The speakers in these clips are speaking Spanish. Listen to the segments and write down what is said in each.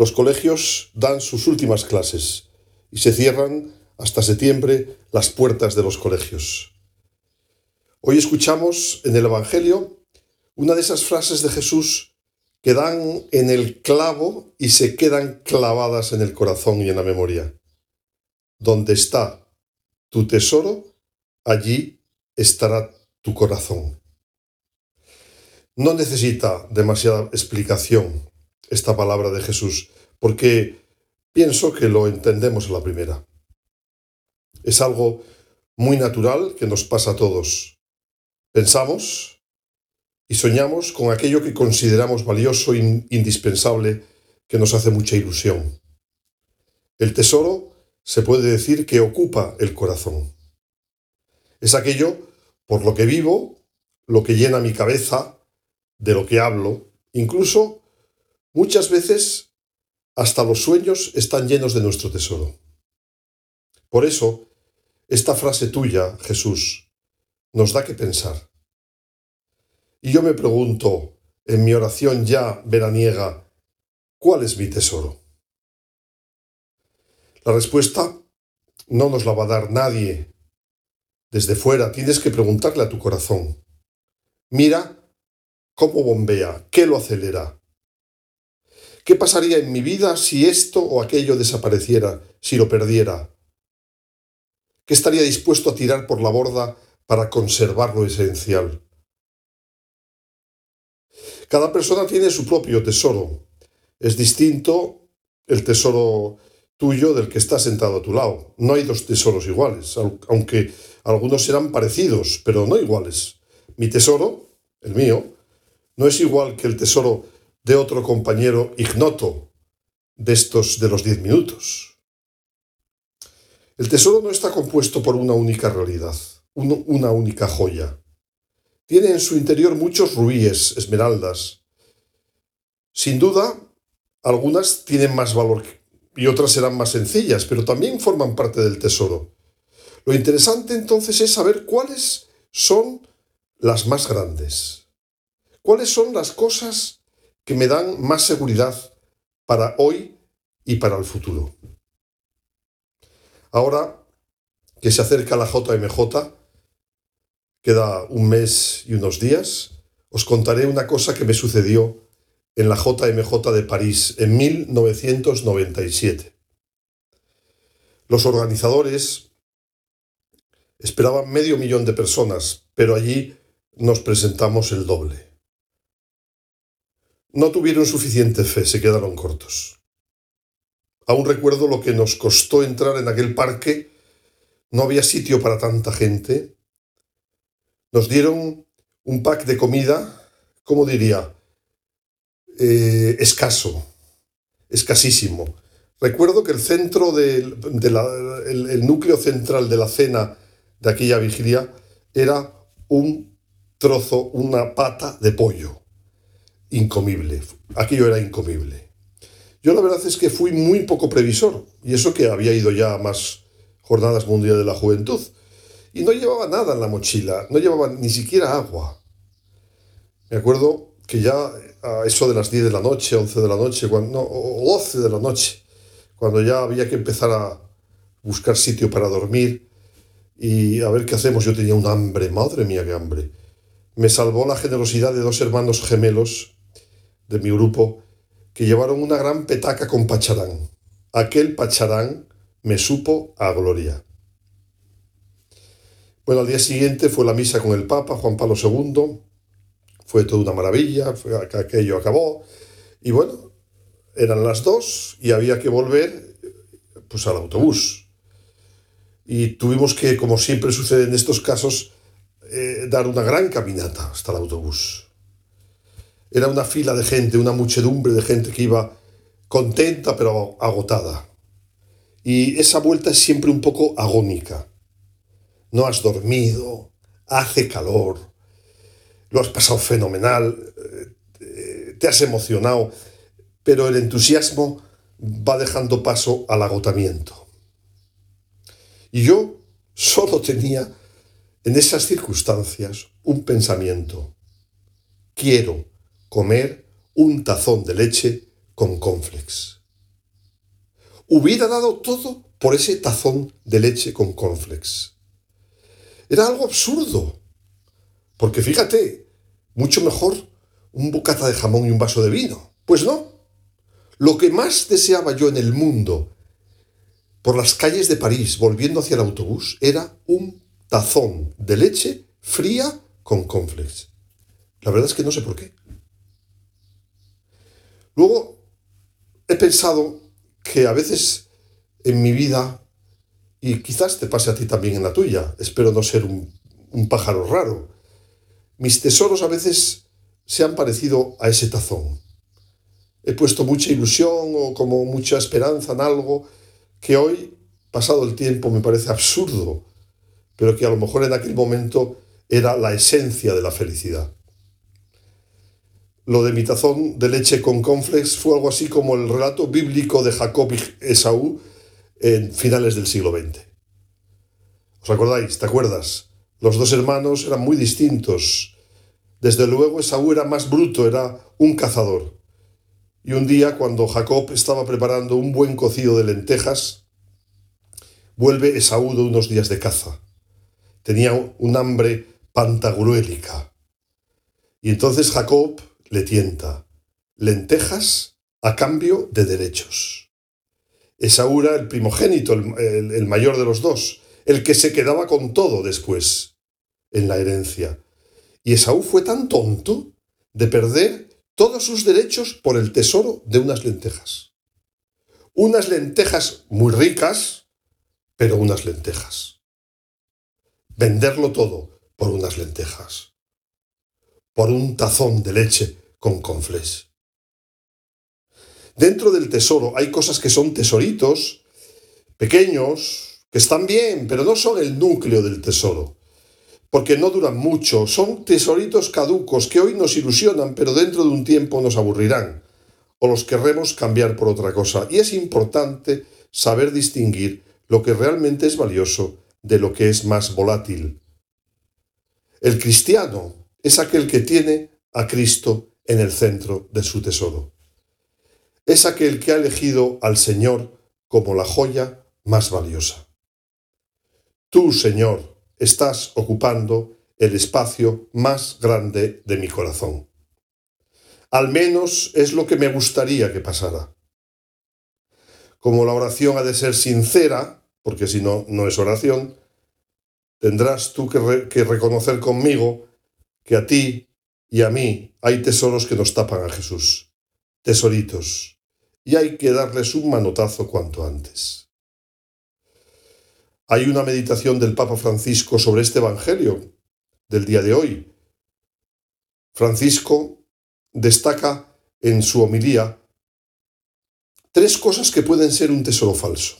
los colegios dan sus últimas clases y se cierran hasta septiembre las puertas de los colegios. Hoy escuchamos en el Evangelio una de esas frases de Jesús que dan en el clavo y se quedan clavadas en el corazón y en la memoria. Donde está tu tesoro, allí estará tu corazón. No necesita demasiada explicación esta palabra de Jesús, porque pienso que lo entendemos a la primera. Es algo muy natural que nos pasa a todos. Pensamos y soñamos con aquello que consideramos valioso e indispensable que nos hace mucha ilusión. El tesoro se puede decir que ocupa el corazón. Es aquello por lo que vivo, lo que llena mi cabeza, de lo que hablo, incluso Muchas veces hasta los sueños están llenos de nuestro tesoro. Por eso, esta frase tuya, Jesús, nos da que pensar. Y yo me pregunto, en mi oración ya veraniega, ¿cuál es mi tesoro? La respuesta no nos la va a dar nadie. Desde fuera tienes que preguntarle a tu corazón. Mira cómo bombea, qué lo acelera, ¿Qué pasaría en mi vida si esto o aquello desapareciera, si lo perdiera? ¿Qué estaría dispuesto a tirar por la borda para conservar lo esencial? Cada persona tiene su propio tesoro. Es distinto el tesoro tuyo del que está sentado a tu lado. No hay dos tesoros iguales, aunque algunos serán parecidos, pero no iguales. Mi tesoro, el mío, no es igual que el tesoro de otro compañero ignoto de estos de los diez minutos. El tesoro no está compuesto por una única realidad, una única joya. Tiene en su interior muchos rubíes, esmeraldas. Sin duda, algunas tienen más valor y otras serán más sencillas, pero también forman parte del tesoro. Lo interesante entonces es saber cuáles son las más grandes. ¿Cuáles son las cosas que me dan más seguridad para hoy y para el futuro. Ahora que se acerca la JMJ, queda un mes y unos días, os contaré una cosa que me sucedió en la JMJ de París en 1997. Los organizadores esperaban medio millón de personas, pero allí nos presentamos el doble. No tuvieron suficiente fe, se quedaron cortos. Aún recuerdo lo que nos costó entrar en aquel parque. No había sitio para tanta gente. Nos dieron un pack de comida, ¿cómo diría? Eh, escaso, escasísimo. Recuerdo que el centro del el núcleo central de la cena de aquella vigilia era un trozo, una pata de pollo incomible. Aquello era incomible. Yo la verdad es que fui muy poco previsor, y eso que había ido ya a más jornadas mundiales de la juventud, y no llevaba nada en la mochila, no llevaba ni siquiera agua. Me acuerdo que ya a eso de las 10 de la noche, 11 de la noche, cuando, o 12 de la noche, cuando ya había que empezar a buscar sitio para dormir y a ver qué hacemos, yo tenía un hambre, madre mía, qué hambre. Me salvó la generosidad de dos hermanos gemelos de mi grupo que llevaron una gran petaca con pacharán. Aquel pacharán me supo a gloria. Bueno, al día siguiente fue la misa con el Papa Juan Pablo II, fue toda una maravilla, fue, aquello acabó, y bueno, eran las dos y había que volver pues al autobús. Y tuvimos que, como siempre sucede en estos casos, eh, dar una gran caminata hasta el autobús. Era una fila de gente, una muchedumbre de gente que iba contenta pero agotada. Y esa vuelta es siempre un poco agónica. No has dormido, hace calor, lo has pasado fenomenal, eh, te has emocionado, pero el entusiasmo va dejando paso al agotamiento. Y yo solo tenía en esas circunstancias un pensamiento. Quiero comer un tazón de leche con conflex. Hubiera dado todo por ese tazón de leche con conflex. Era algo absurdo. Porque fíjate, mucho mejor un bocata de jamón y un vaso de vino. Pues no. Lo que más deseaba yo en el mundo, por las calles de París, volviendo hacia el autobús, era un tazón de leche fría con conflex. La verdad es que no sé por qué. Luego, he pensado que a veces en mi vida, y quizás te pase a ti también en la tuya, espero no ser un, un pájaro raro, mis tesoros a veces se han parecido a ese tazón. He puesto mucha ilusión o como mucha esperanza en algo que hoy, pasado el tiempo, me parece absurdo, pero que a lo mejor en aquel momento era la esencia de la felicidad. Lo de mi tazón de leche con conflex fue algo así como el relato bíblico de Jacob y Esaú en finales del siglo XX. ¿Os acordáis? ¿Te acuerdas? Los dos hermanos eran muy distintos. Desde luego Esaú era más bruto, era un cazador. Y un día, cuando Jacob estaba preparando un buen cocido de lentejas, vuelve Esaú de unos días de caza. Tenía un hambre pantagruélica. Y entonces Jacob le tienta. Lentejas a cambio de derechos. Esaú era el primogénito, el, el mayor de los dos, el que se quedaba con todo después en la herencia. Y Esaú fue tan tonto de perder todos sus derechos por el tesoro de unas lentejas. Unas lentejas muy ricas, pero unas lentejas. Venderlo todo por unas lentejas. Por un tazón de leche con confles. Dentro del tesoro hay cosas que son tesoritos, pequeños, que están bien, pero no son el núcleo del tesoro, porque no duran mucho, son tesoritos caducos que hoy nos ilusionan, pero dentro de un tiempo nos aburrirán, o los querremos cambiar por otra cosa. Y es importante saber distinguir lo que realmente es valioso de lo que es más volátil. El cristiano es aquel que tiene a Cristo en el centro de su tesoro. Es aquel que ha elegido al Señor como la joya más valiosa. Tú, Señor, estás ocupando el espacio más grande de mi corazón. Al menos es lo que me gustaría que pasara. Como la oración ha de ser sincera, porque si no, no es oración, tendrás tú que, reconocer conmigo que a ti y a mí hay tesoros que nos tapan a Jesús, tesoritos, y hay que darles un manotazo cuanto antes. Hay una meditación del Papa Francisco sobre este Evangelio del día de hoy. Francisco destaca en su homilía tres cosas que pueden ser un tesoro falso.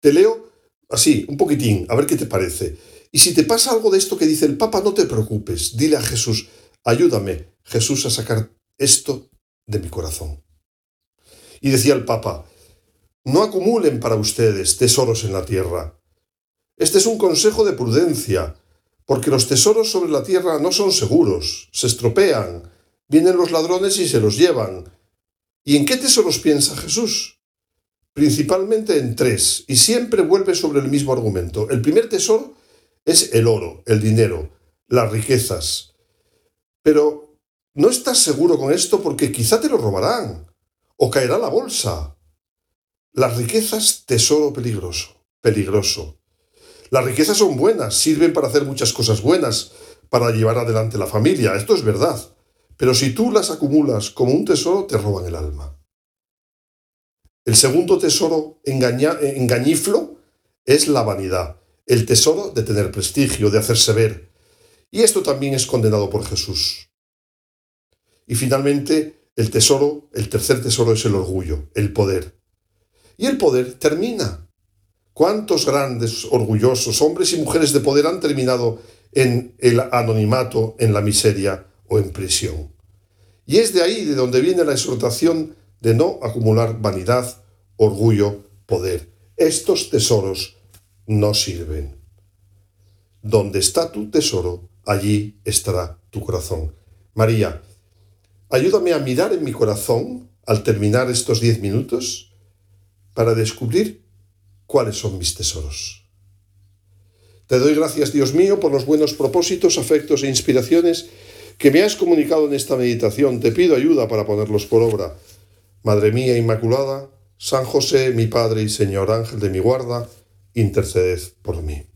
Te leo así, un poquitín, a ver qué te parece. Y si te pasa algo de esto que dice el Papa, no te preocupes, dile a Jesús, ayúdame, Jesús, a sacar esto de mi corazón. Y decía el Papa, no acumulen para ustedes tesoros en la tierra. Este es un consejo de prudencia, porque los tesoros sobre la tierra no son seguros, se estropean, vienen los ladrones y se los llevan. ¿Y en qué tesoros piensa Jesús? Principalmente en tres, y siempre vuelve sobre el mismo argumento. El primer tesoro es el oro, el dinero, las riquezas. Pero no estás seguro con esto porque quizá te lo robarán o caerá la bolsa. Las riquezas, tesoro peligroso, peligroso. Las riquezas son buenas, sirven para hacer muchas cosas buenas, para llevar adelante la familia, esto es verdad. Pero si tú las acumulas como un tesoro, te roban el alma. El segundo tesoro engañiflo es la vanidad, el tesoro de tener prestigio, de hacerse ver. Y esto también es condenado por Jesús. Y finalmente, el tesoro, el tercer tesoro es el orgullo, el poder. Y el poder termina. ¿Cuántos grandes, orgullosos hombres y mujeres de poder han terminado en el anonimato, en la miseria o en prisión? Y es de ahí de donde viene la exhortación de no acumular vanidad, orgullo, poder. Estos tesoros no sirven. Donde está tu tesoro, allí estará tu corazón. María, ayúdame a mirar en mi corazón al terminar estos diez minutos para descubrir cuáles son mis tesoros. Te doy gracias, Dios mío, por los buenos propósitos, afectos e inspiraciones que me has comunicado en esta meditación. Te pido ayuda para ponerlos por obra. Madre mía Inmaculada, San José, mi Padre y Señor Ángel de mi guarda, interceded por mí.